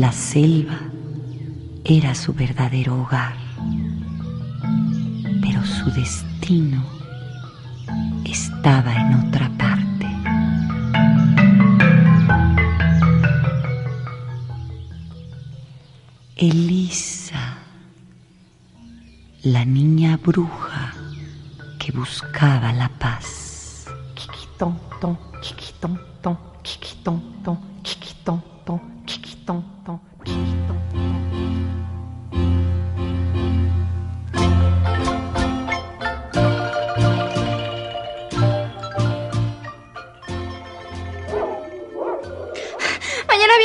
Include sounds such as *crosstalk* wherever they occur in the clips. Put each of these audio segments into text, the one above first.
La selva era su verdadero hogar, pero su destino estaba en otra parte. Elisa, la niña bruja que buscaba la paz. Ton,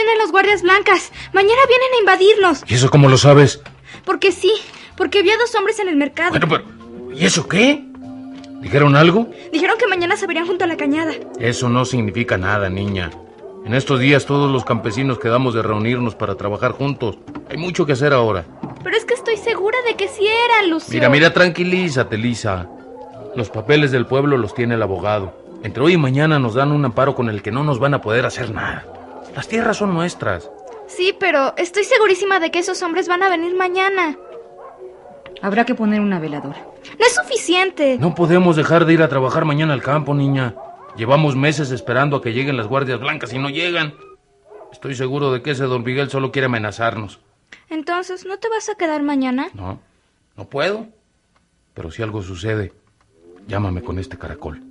vienen los guardias blancas. Mañana vienen a invadirnos. ¿Y eso cómo lo sabes? Porque sí, porque vi a dos hombres en el mercado. Bueno, pero ¿y eso qué? ¿Dijeron algo? Dijeron que mañana se verían junto a la cañada. Eso no significa nada, niña. En estos días todos los campesinos quedamos de reunirnos para trabajar juntos. Hay mucho que hacer ahora. Pero es que estoy segura de que sí eran, Lucio. Mira, mira, tranquilízate, Lisa. Los papeles del pueblo los tiene el abogado. Entre hoy y mañana nos dan un amparo con el que no nos van a poder hacer nada. Las tierras son nuestras. Sí, pero estoy segurísima de que esos hombres van a venir mañana. Habrá que poner una veladora. No es suficiente. No podemos dejar de ir a trabajar mañana al campo, niña. Llevamos meses esperando a que lleguen las guardias blancas y no llegan. Estoy seguro de que ese don Miguel solo quiere amenazarnos. Entonces, ¿no te vas a quedar mañana? No, no puedo. Pero si algo sucede, llámame con este caracol.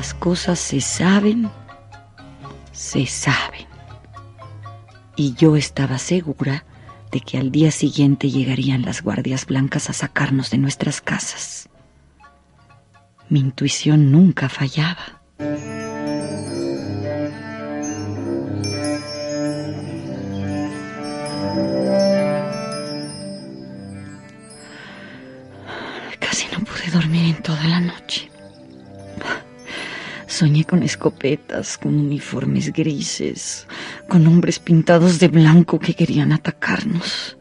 Las cosas se saben, se saben. Y yo estaba segura de que al día siguiente llegarían las guardias blancas a sacarnos de nuestras casas. Mi intuición nunca fallaba. Soñé con escopetas, con uniformes grises, con hombres pintados de blanco que querían atacarnos.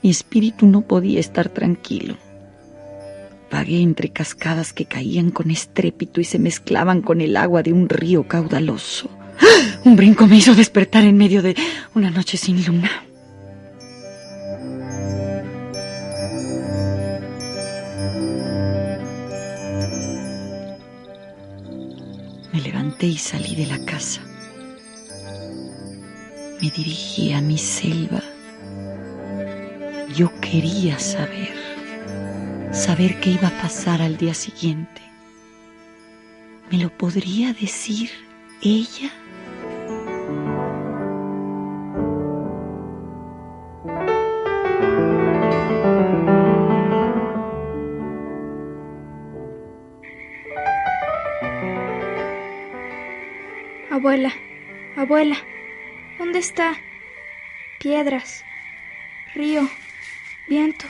Mi espíritu no podía estar tranquilo. Vagué entre cascadas que caían con estrépito y se mezclaban con el agua de un río caudaloso. ¡Ah! Un brinco me hizo despertar en medio de una noche sin luna. Y salí de la casa. Me dirigí a mi selva. Yo quería saber, saber qué iba a pasar al día siguiente. ¿Me lo podría decir ella? Abuela, abuela, ¿dónde está? Piedras, río, viento.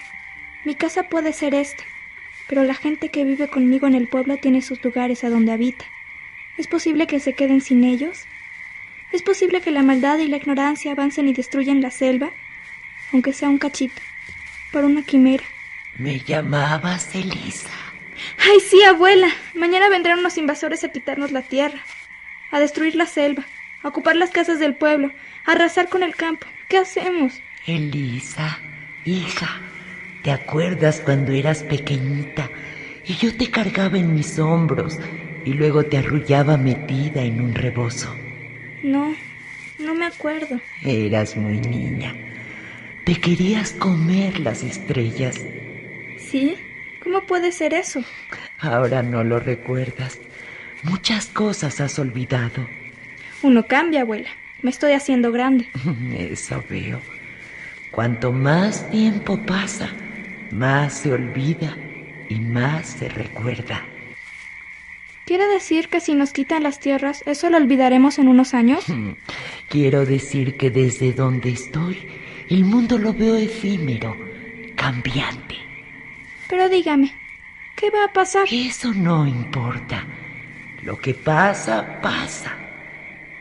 Mi casa puede ser esta, pero la gente que vive conmigo en el pueblo tiene sus lugares a donde habita. ¿Es posible que se queden sin ellos? ¿Es posible que la maldad y la ignorancia avancen y destruyan la selva? Aunque sea un cachito, por una quimera. Me llamabas Elisa. ¡Ay, sí, abuela! Mañana vendrán unos invasores a quitarnos la tierra, a destruir la selva, a ocupar las casas del pueblo, a arrasar con el campo. ¿Qué hacemos? Elisa, hija, ¿te acuerdas cuando eras pequeñita y yo te cargaba en mis hombros y luego te arrullaba metida en un rebozo? No, no me acuerdo. Eras muy niña. Te querías comer las estrellas. ¿Sí? ¿Cómo puede ser eso? Ahora no lo recuerdas. Muchas cosas has olvidado. Uno cambia, abuela. Me estoy haciendo grande. *laughs* Eso veo. Cuanto más tiempo pasa, más se olvida y más se recuerda. ¿Quiere decir que si nos quitan las tierras, eso lo olvidaremos en unos años? *laughs* Quiero decir que desde donde estoy, el mundo lo veo efímero, cambiante. Pero dígame, ¿qué va a pasar? Eso no importa. Lo que pasa, pasa.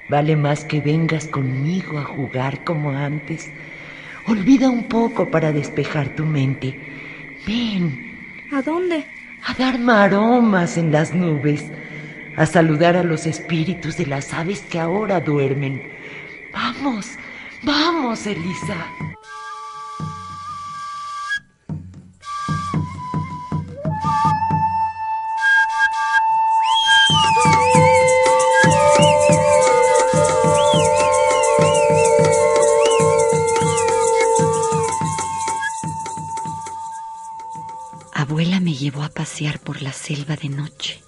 Vale más que vengas conmigo a jugar como antes. Olvida un poco para despejar tu mente. Ven. ¿A dónde? A dar maromas en las nubes. A saludar a los espíritus de las aves que ahora duermen. Vamos, vamos, Elisa. Por la selva de noche.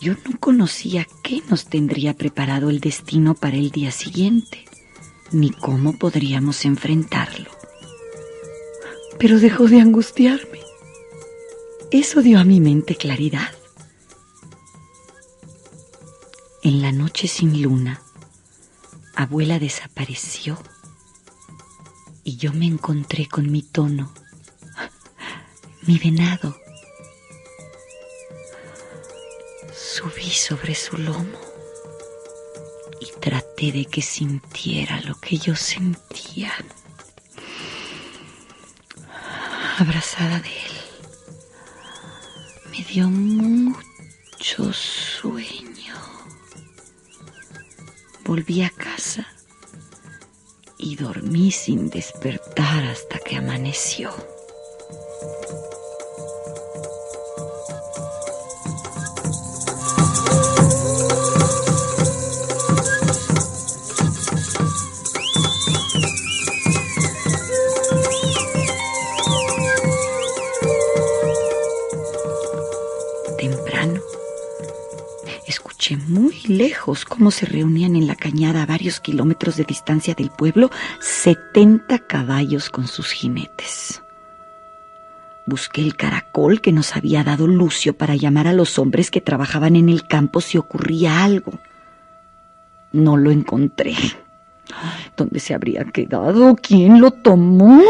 Yo no conocía qué nos tendría preparado el destino para el día siguiente, ni cómo podríamos enfrentarlo. Pero dejó de angustiarme. Eso dio a mi mente claridad. En la noche sin luna, abuela desapareció y yo me encontré con mi tono, mi venado. Subí sobre su lomo y traté de que sintiera lo que yo sentía. Abrazada de él, me dio mucho sueño. Volví a casa y dormí sin despertar hasta que amaneció. Lejos cómo se reunían en la cañada a varios kilómetros de distancia del pueblo 70 caballos con sus jinetes. Busqué el caracol que nos había dado Lucio para llamar a los hombres que trabajaban en el campo si ocurría algo. No lo encontré. ¿Dónde se habría quedado? ¿Quién lo tomó?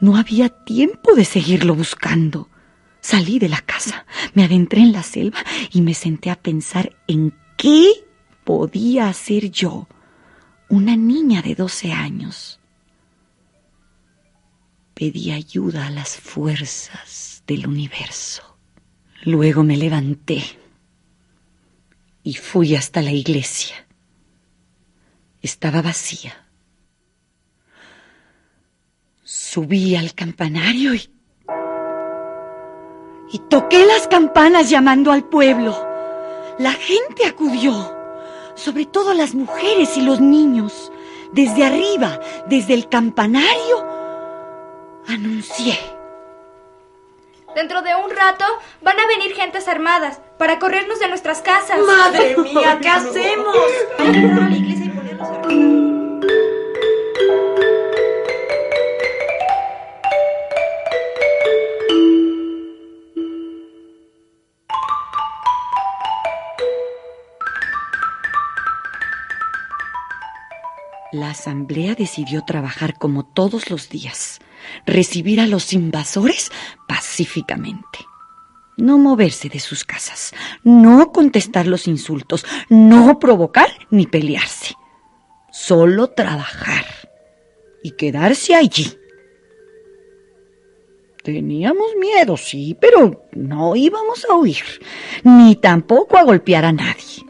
No había tiempo de seguirlo buscando. Salí de la casa, me adentré en la selva y me senté a pensar en qué podía hacer yo, una niña de 12 años. Pedí ayuda a las fuerzas del universo. Luego me levanté y fui hasta la iglesia. Estaba vacía. Subí al campanario y y toqué las campanas llamando al pueblo. La gente acudió, sobre todo las mujeres y los niños. Desde arriba, desde el campanario, anuncié. Dentro de un rato van a venir gentes armadas para corrernos de nuestras casas. Madre mía, ¿qué hacemos? Hay que entrar a la iglesia y ponernos a asamblea decidió trabajar como todos los días, recibir a los invasores pacíficamente. No moverse de sus casas, no contestar los insultos, no provocar ni pelearse. Solo trabajar y quedarse allí. Teníamos miedo, sí, pero no íbamos a huir, ni tampoco a golpear a nadie.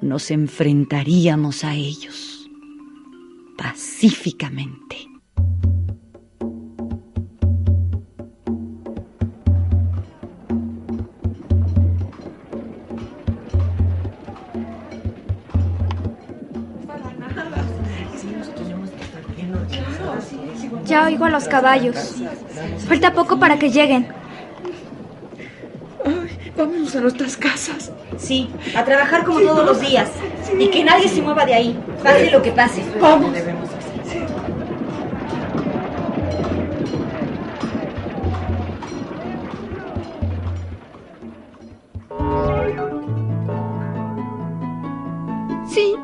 Nos enfrentaríamos a ellos pacíficamente. Ya oigo a los caballos. Falta poco para que lleguen. Vámonos a nuestras casas. Sí, a trabajar como todos los días. Y que nadie se mueva de ahí, pase lo que pase. Vamos. Sí,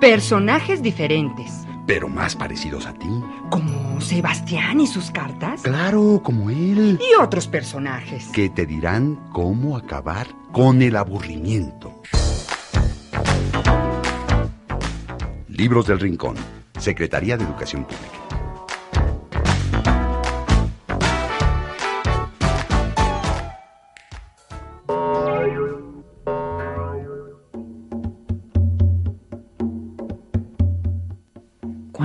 personajes diferentes, pero más parecidos a ti. Como Sebastián y sus cartas. Claro, como él. Y otros personajes. Que te dirán cómo acabar con el aburrimiento. Libros del Rincón, Secretaría de Educación Pública.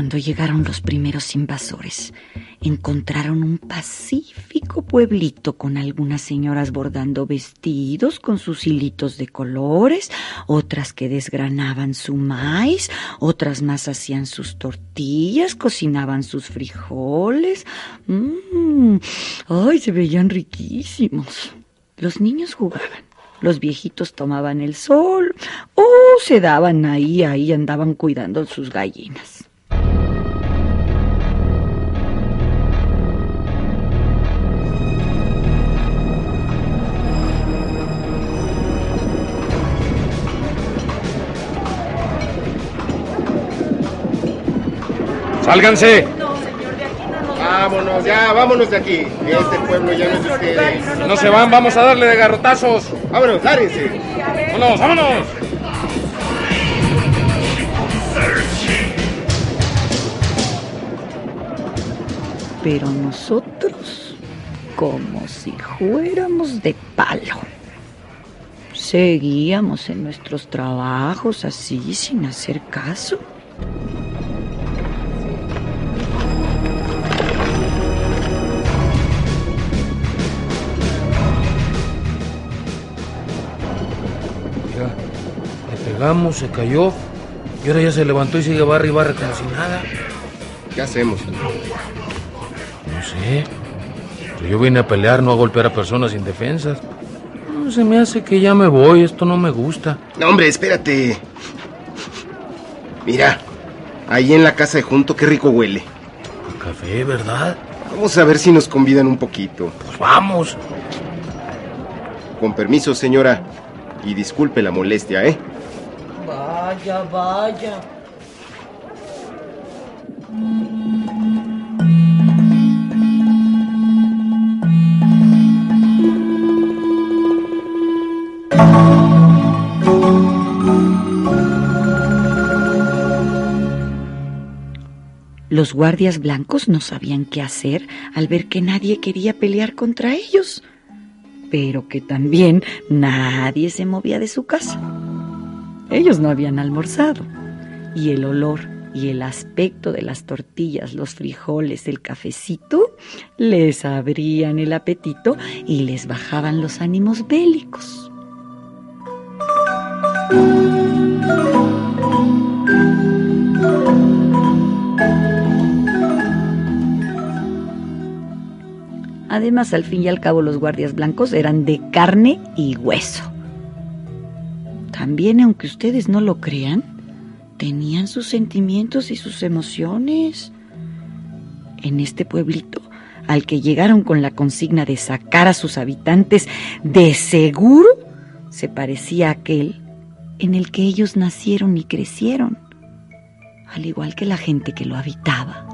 Cuando llegaron los primeros invasores, encontraron un pacífico pueblito con algunas señoras bordando vestidos con sus hilitos de colores, otras que desgranaban su maíz, otras más hacían sus tortillas, cocinaban sus frijoles. Mm, ¡Ay, se veían riquísimos! Los niños jugaban. Los viejitos tomaban el sol o se daban ahí, ahí andaban cuidando sus gallinas. ¡Sálganse! Vámonos, ya, vámonos de aquí. Este pueblo ya no es de ustedes. No se van, vamos a darle de garrotazos. Vámonos, lárguense. ¡Vámonos, vámonos! Pero nosotros, como si fuéramos de palo. Seguíamos en nuestros trabajos así, sin hacer caso. Le pegamos, se cayó. Y ahora ya se levantó y sigue barra y barra como si nada. ¿Qué hacemos? No sé. Pero yo vine a pelear, no a golpear a personas indefensas. No, se me hace que ya me voy, esto no me gusta. No, hombre, espérate. Mira, ahí en la casa de junto, qué rico huele. Café, ¿verdad? Vamos a ver si nos convidan un poquito. Pues vamos. Con permiso, señora. Y disculpe la molestia, ¿eh? Vaya, vaya. Los guardias blancos no sabían qué hacer al ver que nadie quería pelear contra ellos, pero que también nadie se movía de su casa. Ellos no habían almorzado y el olor y el aspecto de las tortillas, los frijoles, el cafecito les abrían el apetito y les bajaban los ánimos bélicos. Además, al fin y al cabo, los guardias blancos eran de carne y hueso. También, aunque ustedes no lo crean, tenían sus sentimientos y sus emociones. En este pueblito, al que llegaron con la consigna de sacar a sus habitantes, de seguro se parecía a aquel en el que ellos nacieron y crecieron, al igual que la gente que lo habitaba.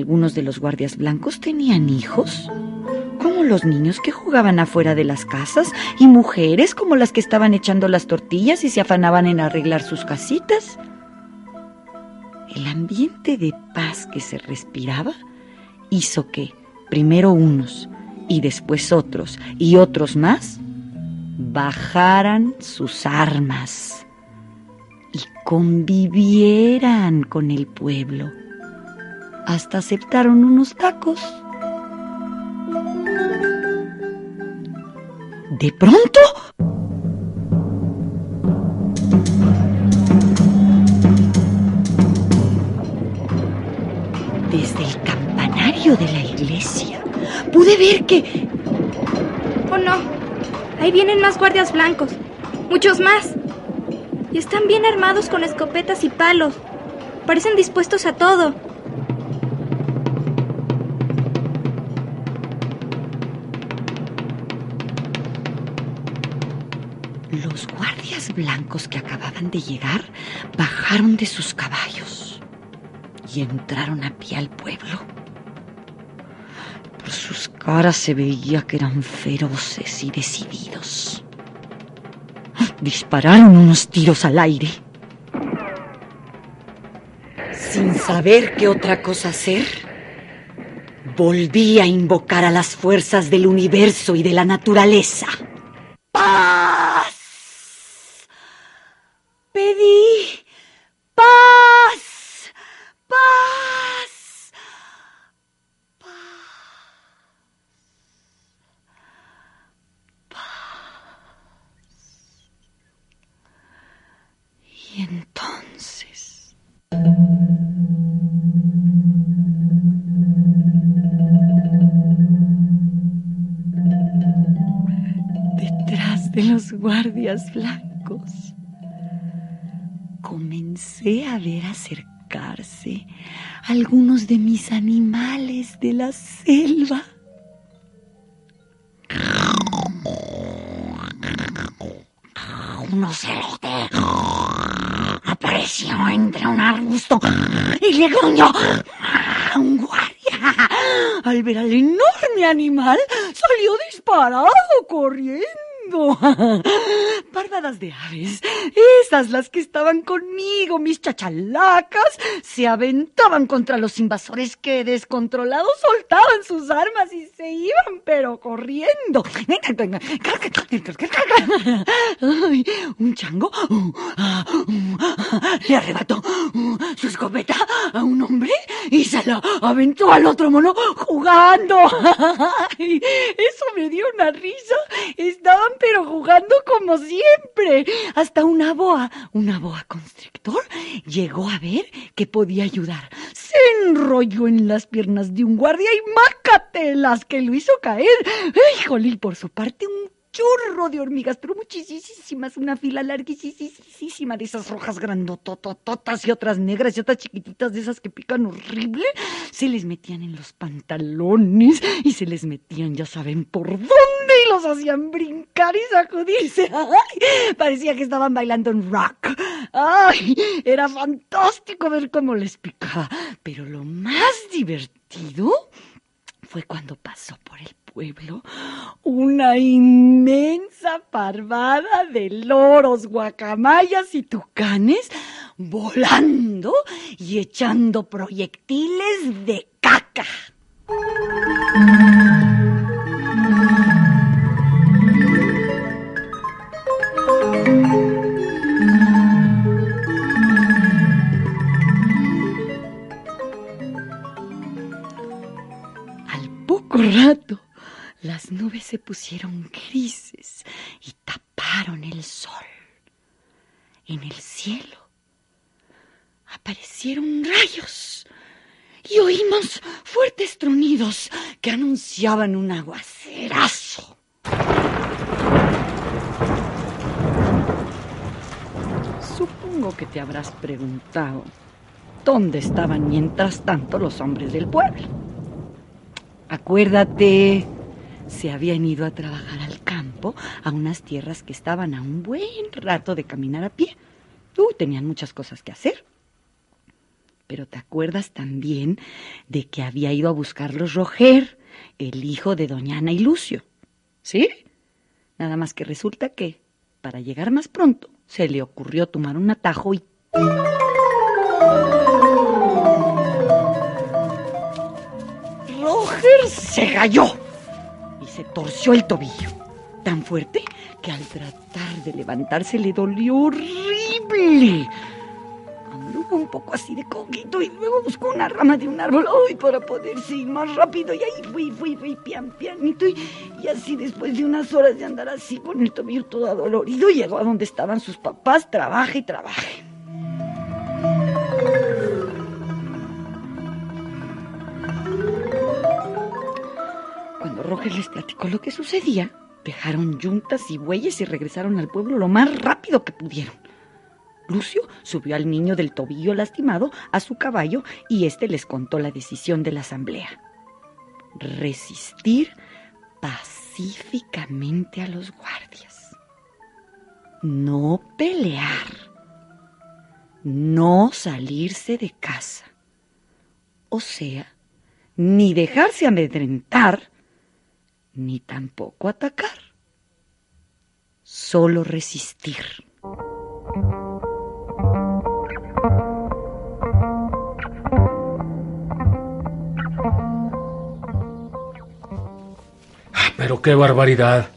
Algunos de los guardias blancos tenían hijos, como los niños que jugaban afuera de las casas, y mujeres como las que estaban echando las tortillas y se afanaban en arreglar sus casitas. El ambiente de paz que se respiraba hizo que, primero unos, y después otros, y otros más, bajaran sus armas y convivieran con el pueblo. Hasta aceptaron unos tacos. De pronto... Desde el campanario de la iglesia pude ver que... Oh no, ahí vienen más guardias blancos, muchos más. Y están bien armados con escopetas y palos. Parecen dispuestos a todo. Blancos que acababan de llegar bajaron de sus caballos y entraron a pie al pueblo. Por sus caras se veía que eran feroces y decididos. Dispararon unos tiros al aire. Sin saber qué otra cosa hacer, volví a invocar a las fuerzas del universo y de la naturaleza. Guardias blancos comencé a ver acercarse algunos de mis animales de la selva. Un ocelote apareció entre un arbusto y le gruñó a un guardia. Al ver al enorme animal, salió disparado corriendo. 哈 De aves, esas las que estaban conmigo, mis chachalacas, se aventaban contra los invasores que descontrolados soltaban sus armas y se iban, pero corriendo. Un chango le arrebató su escopeta a un hombre y se la aventó al otro mono jugando. Eso me dio una risa. Estaban pero jugando como siempre. Hasta una boa, una boa constrictor, llegó a ver que podía ayudar. Se enrolló en las piernas de un guardia y mácatelas que lo hizo caer. Híjole, y por su parte un chorro de hormigas, pero muchísimas, una fila larguísima de esas rojas grandototototas y otras negras y otras chiquititas de esas que pican horrible, se les metían en los pantalones y se les metían, ya saben por dónde, y los hacían brincar y sacudirse. Parecía que estaban bailando en rock. ¡Ay! Era fantástico ver cómo les picaba. Pero lo más divertido fue cuando pasó por el pueblo una inmensa parvada de loros, guacamayas y tucanes volando y echando proyectiles de caca. Las nubes se pusieron grises y taparon el sol. En el cielo aparecieron rayos y oímos fuertes tronidos que anunciaban un aguacerazo. Supongo que te habrás preguntado dónde estaban mientras tanto los hombres del pueblo. Acuérdate, se habían ido a trabajar al campo, a unas tierras que estaban a un buen rato de caminar a pie. Uh, tenían muchas cosas que hacer. Pero te acuerdas también de que había ido a buscarlos Roger, el hijo de doña Ana y Lucio. ¿Sí? Nada más que resulta que, para llegar más pronto, se le ocurrió tomar un atajo y... Roger se cayó torció el tobillo. Tan fuerte que al tratar de levantarse le dolió horrible. Anduvo un poco así de coquito y luego buscó una rama de un árbol ay, para poderse ir más rápido. Y ahí fui, fui, fui, pian, pianito. Y, y así después de unas horas de andar así con el tobillo todo adolorido, llegó a donde estaban sus papás, trabaje y trabaje. Les platicó lo que sucedía, dejaron yuntas y bueyes y regresaron al pueblo lo más rápido que pudieron. Lucio subió al niño del tobillo lastimado a su caballo y éste les contó la decisión de la asamblea. Resistir pacíficamente a los guardias. no pelear, no salirse de casa, o sea, ni dejarse amedrentar, ni tampoco atacar, solo resistir. Ah, Pero qué barbaridad.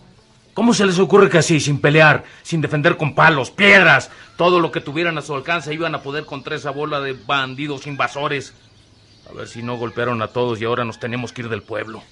¿Cómo se les ocurre que así, sin pelear, sin defender con palos, piedras, todo lo que tuvieran a su alcance iban a poder contra esa bola de bandidos invasores? A ver si no golpearon a todos y ahora nos tenemos que ir del pueblo.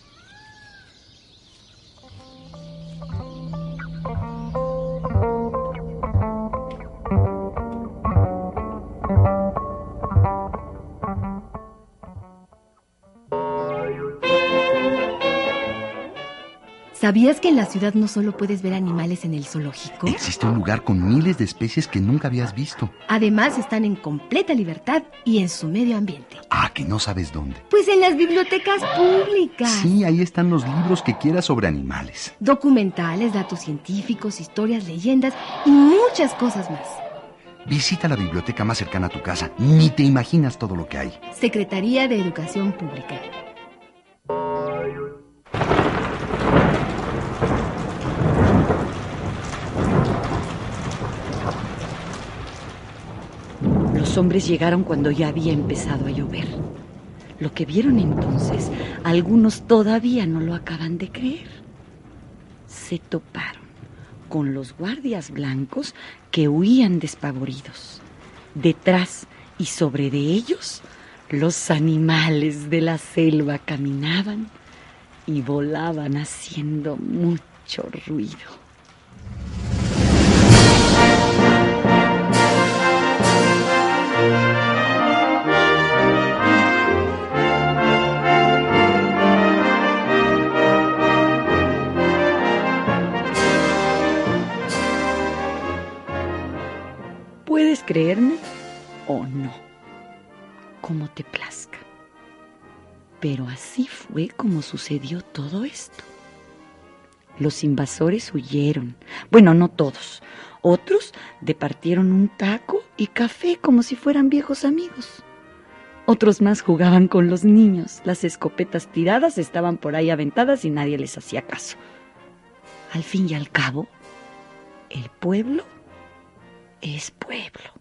¿Sabías que en la ciudad no solo puedes ver animales en el zoológico? Existe un lugar con miles de especies que nunca habías visto. Además están en completa libertad y en su medio ambiente. Ah, que no sabes dónde. Pues en las bibliotecas públicas. Sí, ahí están los libros que quieras sobre animales. Documentales, datos científicos, historias, leyendas y muchas cosas más. Visita la biblioteca más cercana a tu casa. Ni te imaginas todo lo que hay. Secretaría de Educación Pública. Los hombres llegaron cuando ya había empezado a llover. Lo que vieron entonces, algunos todavía no lo acaban de creer. Se toparon con los guardias blancos que huían despavoridos. Detrás y sobre de ellos, los animales de la selva caminaban y volaban haciendo mucho ruido. Creerme o no, como te plazca. Pero así fue como sucedió todo esto. Los invasores huyeron. Bueno, no todos. Otros departieron un taco y café como si fueran viejos amigos. Otros más jugaban con los niños. Las escopetas tiradas estaban por ahí aventadas y nadie les hacía caso. Al fin y al cabo, el pueblo es pueblo.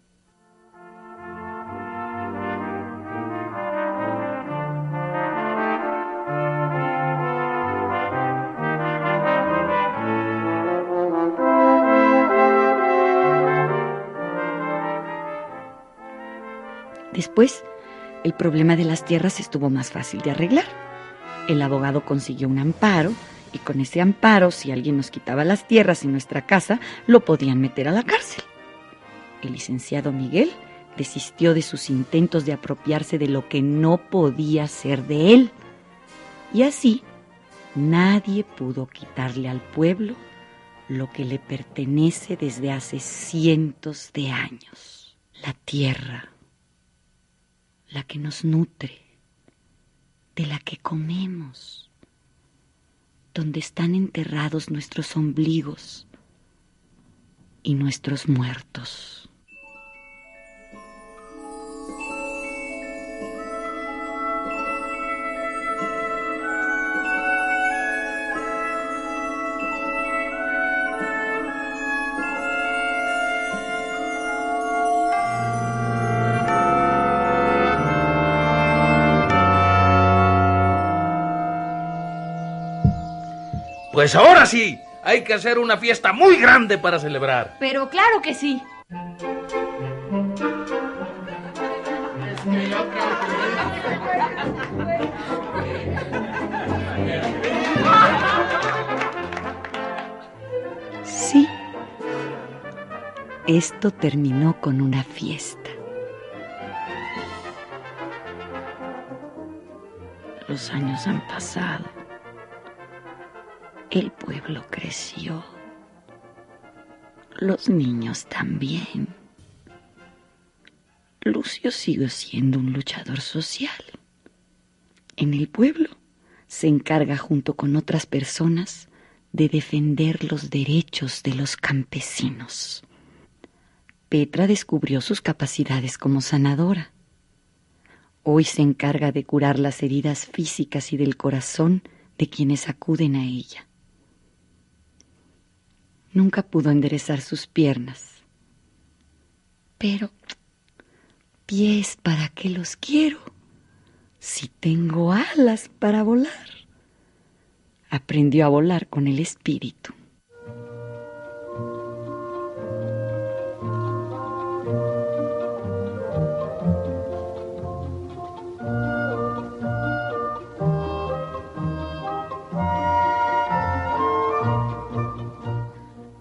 Después, el problema de las tierras estuvo más fácil de arreglar. El abogado consiguió un amparo y con ese amparo, si alguien nos quitaba las tierras en nuestra casa, lo podían meter a la cárcel. El licenciado Miguel desistió de sus intentos de apropiarse de lo que no podía ser de él. Y así, nadie pudo quitarle al pueblo lo que le pertenece desde hace cientos de años. La tierra, la que nos nutre, de la que comemos, donde están enterrados nuestros ombligos y nuestros muertos. Pues ahora sí, hay que hacer una fiesta muy grande para celebrar. Pero claro que sí. Sí, esto terminó con una fiesta. Los años han pasado. El pueblo creció. Los niños también. Lucio sigue siendo un luchador social. En el pueblo se encarga junto con otras personas de defender los derechos de los campesinos. Petra descubrió sus capacidades como sanadora. Hoy se encarga de curar las heridas físicas y del corazón de quienes acuden a ella. Nunca pudo enderezar sus piernas. Pero, pies, ¿para qué los quiero? Si tengo alas para volar. Aprendió a volar con el espíritu.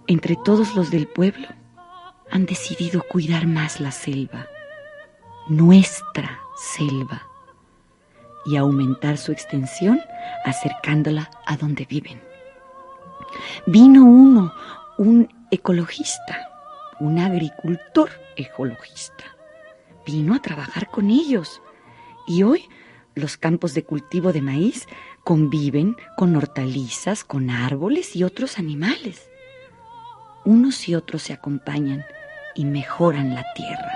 Entre todos los del pueblo han decidido cuidar más la selva, nuestra selva, y aumentar su extensión acercándola a donde viven. Vino uno, un ecologista, un agricultor ecologista. Vino a trabajar con ellos y hoy los campos de cultivo de maíz conviven con hortalizas, con árboles y otros animales unos y otros se acompañan y mejoran la tierra.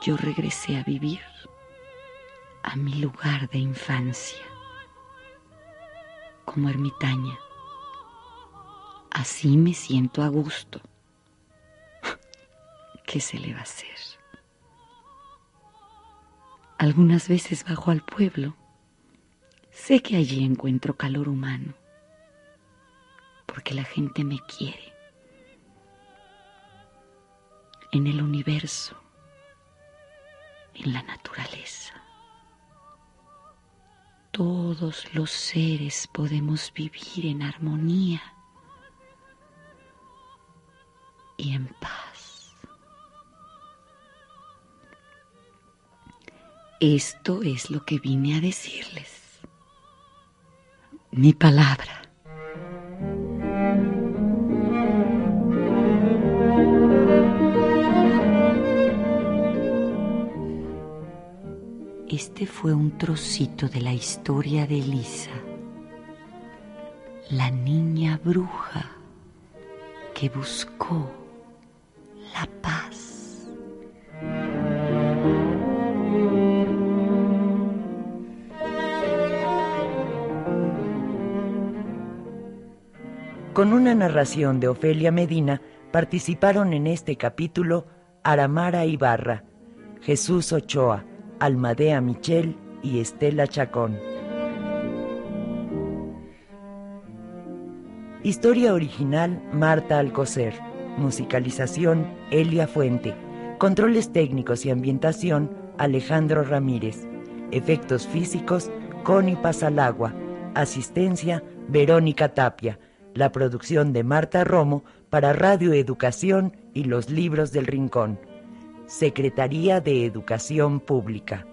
Yo regresé a vivir a mi lugar de infancia como ermitaña Así me siento a gusto. *laughs* ¿Qué se le va a hacer? Algunas veces bajo al pueblo. Sé que allí encuentro calor humano, porque la gente me quiere. En el universo, en la naturaleza, todos los seres podemos vivir en armonía y en paz. Esto es lo que vine a decirles. Mi palabra. Este fue un trocito de la historia de Elisa, la niña bruja que buscó la paz. Con una narración de Ofelia Medina participaron en este capítulo Aramara Ibarra, Jesús Ochoa, Almadea Michel y Estela Chacón. Historia original Marta Alcocer. Musicalización Elia Fuente. Controles técnicos y ambientación Alejandro Ramírez. Efectos físicos Connie Pasalagua. Asistencia Verónica Tapia. La producción de Marta Romo para Radio Educación y los libros del Rincón. Secretaría de Educación Pública.